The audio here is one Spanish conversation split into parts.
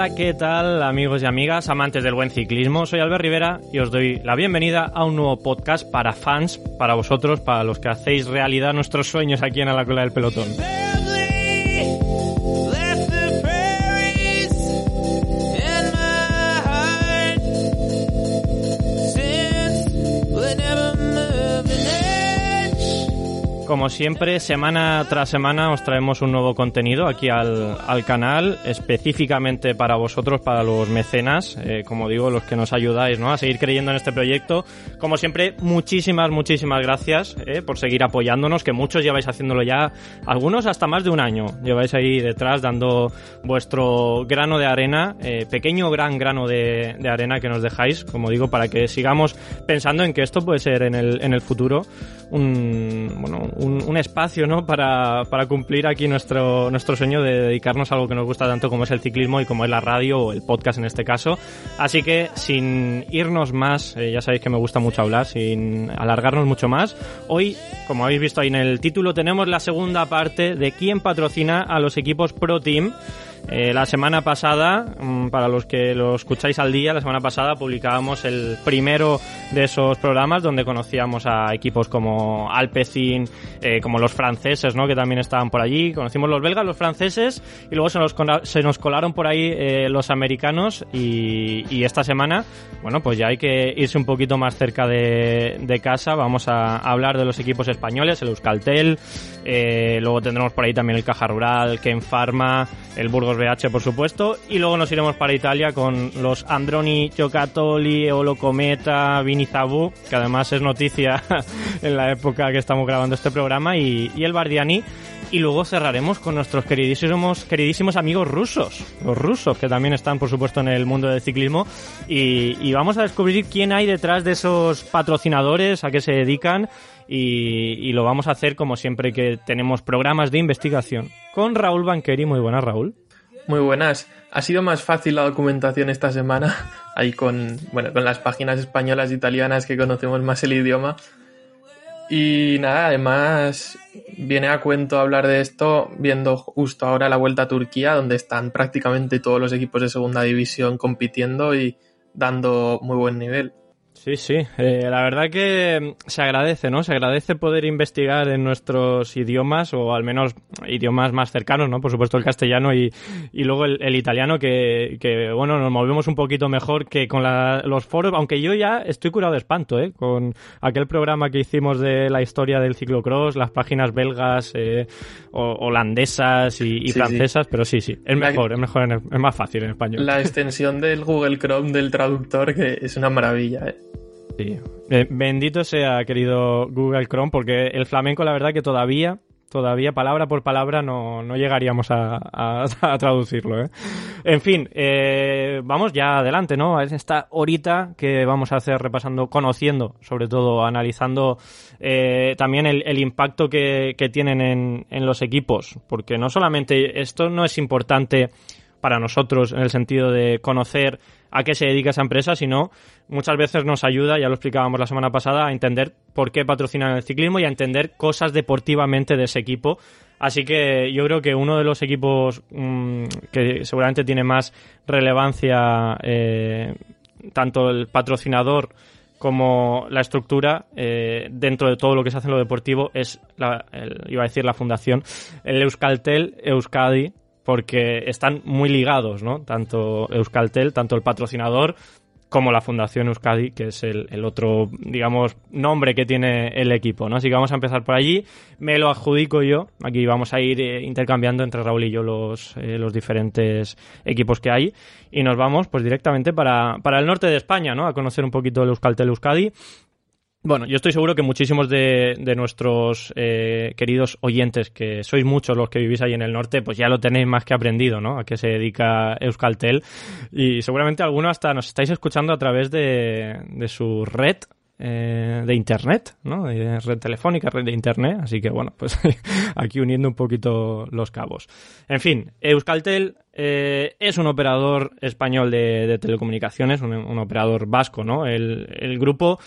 Hola, ¿qué tal amigos y amigas, amantes del buen ciclismo? Soy Albert Rivera y os doy la bienvenida a un nuevo podcast para fans, para vosotros, para los que hacéis realidad nuestros sueños aquí en la Cola del Pelotón. Como siempre, semana tras semana os traemos un nuevo contenido aquí al, canal, específicamente para vosotros, para los mecenas, eh, como digo, los que nos ayudáis ¿no? a seguir creyendo en este proyecto. Como siempre, muchísimas, muchísimas gracias eh, por seguir apoyándonos, que muchos lleváis haciéndolo ya, algunos hasta más de un año. Lleváis ahí detrás dando vuestro grano de arena, eh, pequeño gran grano de, arena que nos dejáis, como digo, para que sigamos pensando en que esto puede ser en el, en el futuro un, bueno, un, espacio ¿no? para, para, cumplir aquí nuestro, nuestro sueño de dedicarnos a algo que nos gusta tanto como es el ciclismo y como es la radio o el podcast en este caso. Así que sin irnos más, eh, ya sabéis que me gusta mucho hablar, sin alargarnos mucho más, hoy, como habéis visto ahí en el título, tenemos la segunda parte de quién patrocina a los equipos Pro Team. Eh, la semana pasada, mm, para los que lo escucháis al día, la semana pasada publicábamos el primero de esos programas donde conocíamos a equipos como Alpecin, eh, como los franceses, ¿no? Que también estaban por allí. Conocimos los belgas, los franceses y luego se nos, se nos colaron por ahí eh, los americanos y, y, esta semana, bueno, pues ya hay que irse un poquito más cerca de, de casa. Vamos a, hablar de los equipos españoles, el Euskaltel, luego tendremos por ahí también el Caja Rural, Ken Pharma, el Burgos BH, por supuesto, y luego nos iremos para Italia con los Androni Giocattoli, Eolo Cometa, Vini Zabu, que además es noticia en la época que estamos grabando este programa, y, el Bardiani. Y luego cerraremos con nuestros queridísimos, queridísimos amigos rusos, los rusos, que también están, por supuesto, en el mundo del ciclismo. Y, y vamos a descubrir quién hay detrás de esos patrocinadores, a qué se dedican y, lo vamos a hacer como siempre que tenemos programas de investigación con Raúl Banqueri. Muy buenas, Raúl. Muy buenas. Ha sido más fácil la documentación esta semana, ahí con, bueno, con las páginas españolas e italianas que conocemos más el idioma. Y nada, además viene a cuento hablar de esto viendo justo ahora la vuelta a Turquía, donde están prácticamente todos los equipos de segunda división compitiendo y dando muy buen nivel. Sí, sí, eh, la verdad que se agradece, ¿no? Se agradece poder investigar en nuestros idiomas, o al menos idiomas más cercanos, ¿no? Por supuesto el castellano y, y luego el, italiano, que, que, bueno, nos movemos un poquito mejor que con los foros, aunque yo ya estoy curado de espanto, ¿eh? Con aquel programa que hicimos de la historia del ciclocross, las páginas belgas, eh, holandesas y, francesas, pero sí, sí, es mejor, es mejor, es más fácil en español. La extensión del Google Chrome del traductor, que es una maravilla, ¿eh? Eh, bendito sea, querido Google Chrome, porque el flamenco, la verdad que todavía, todavía palabra por palabra no, llegaríamos a, traducirlo. ¿eh? En fin, eh, vamos ya adelante, ¿no? Es esta horita que vamos a hacer repasando, conociendo, sobre todo analizando también el, impacto que, tienen en, en los equipos, porque no solamente esto no es importante para nosotros en el sentido de conocer a qué se dedica esa empresa, sino muchas veces nos ayuda, ya lo explicábamos la semana pasada, a entender por qué patrocinan el ciclismo y a entender cosas deportivamente de ese equipo. Así que yo creo que uno de los equipos mm, que seguramente tiene más relevancia, eh, tanto el patrocinador como la estructura eh, dentro de todo lo que se hace en lo deportivo es, la, iba a decir la fundación, el Euskaltel Euskadi, porque están muy ligados, ¿no? Tanto Euskaltel, tanto el patrocinador como la Fundación Euskadi, que es el, otro, digamos, nombre que tiene el equipo, ¿no? Así que vamos a empezar por allí. Me lo adjudico yo. Aquí vamos a ir eh, intercambiando entre Raúl y yo los, eh, los diferentes equipos que hay. Y nos vamos, pues, directamente para, para el norte de España, ¿no? A conocer un poquito el Euskaltel Euskadi. Bueno, yo estoy seguro que muchísimos de, nuestros eh, queridos oyentes, que sois muchos los que vivís ahí en el norte, pues ya lo tenéis más que aprendido, ¿no? A qué se dedica Euskaltel. Y seguramente algunos hasta nos estáis escuchando a través de, su red eh, de internet, ¿no? red telefónica, red de internet. Así que bueno, pues aquí uniendo un poquito los cabos. En fin, Euskaltel eh, es un operador español de, telecomunicaciones, un, operador vasco, ¿no? El grupo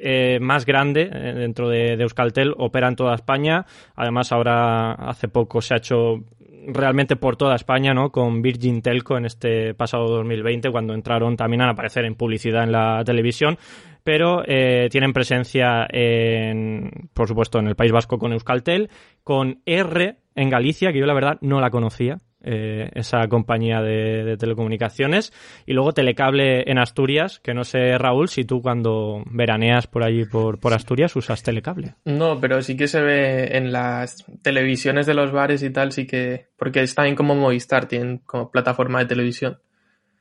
eh, más grande eh, dentro de, Euskaltel, opera en toda España. Además, ahora hace poco se ha hecho realmente por toda España, ¿no? Con Virgin Telco en este pasado 2020, cuando entraron también a aparecer en publicidad en la televisión, pero eh, tienen presencia, en, por supuesto, en el País Vasco con Euskaltel, con R en Galicia, que yo la verdad no la conocía, eh, esa compañía de, telecomunicaciones. Y luego Telecable en Asturias, que no sé, Raúl, si tú cuando veraneas por allí, por, por Asturias, usas Telecable. No, pero sí que se ve en las televisiones de los bares y tal, sí que... Porque está bien como Movistar, tienen como plataforma de televisión.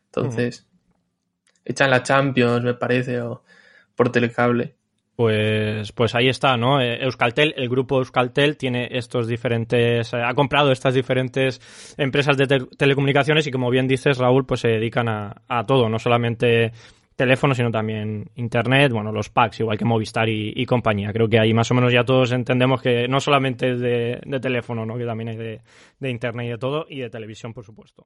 Entonces, echan la Champions, me parece, o por Telecable. Pues, pues ahí está, ¿no? Eh, Euskaltel, el grupo Euskaltel tiene estos diferentes, eh, ha comprado estas diferentes empresas de telecomunicaciones y como bien dices, Raúl, pues se dedican a, todo, no solamente teléfonos, sino también internet, bueno, los packs, igual que Movistar y, compañía. Creo que ahí más o menos ya todos entendemos que no solamente es de, teléfono, ¿no? Que también hay de, de internet y de todo, y de televisión, por supuesto.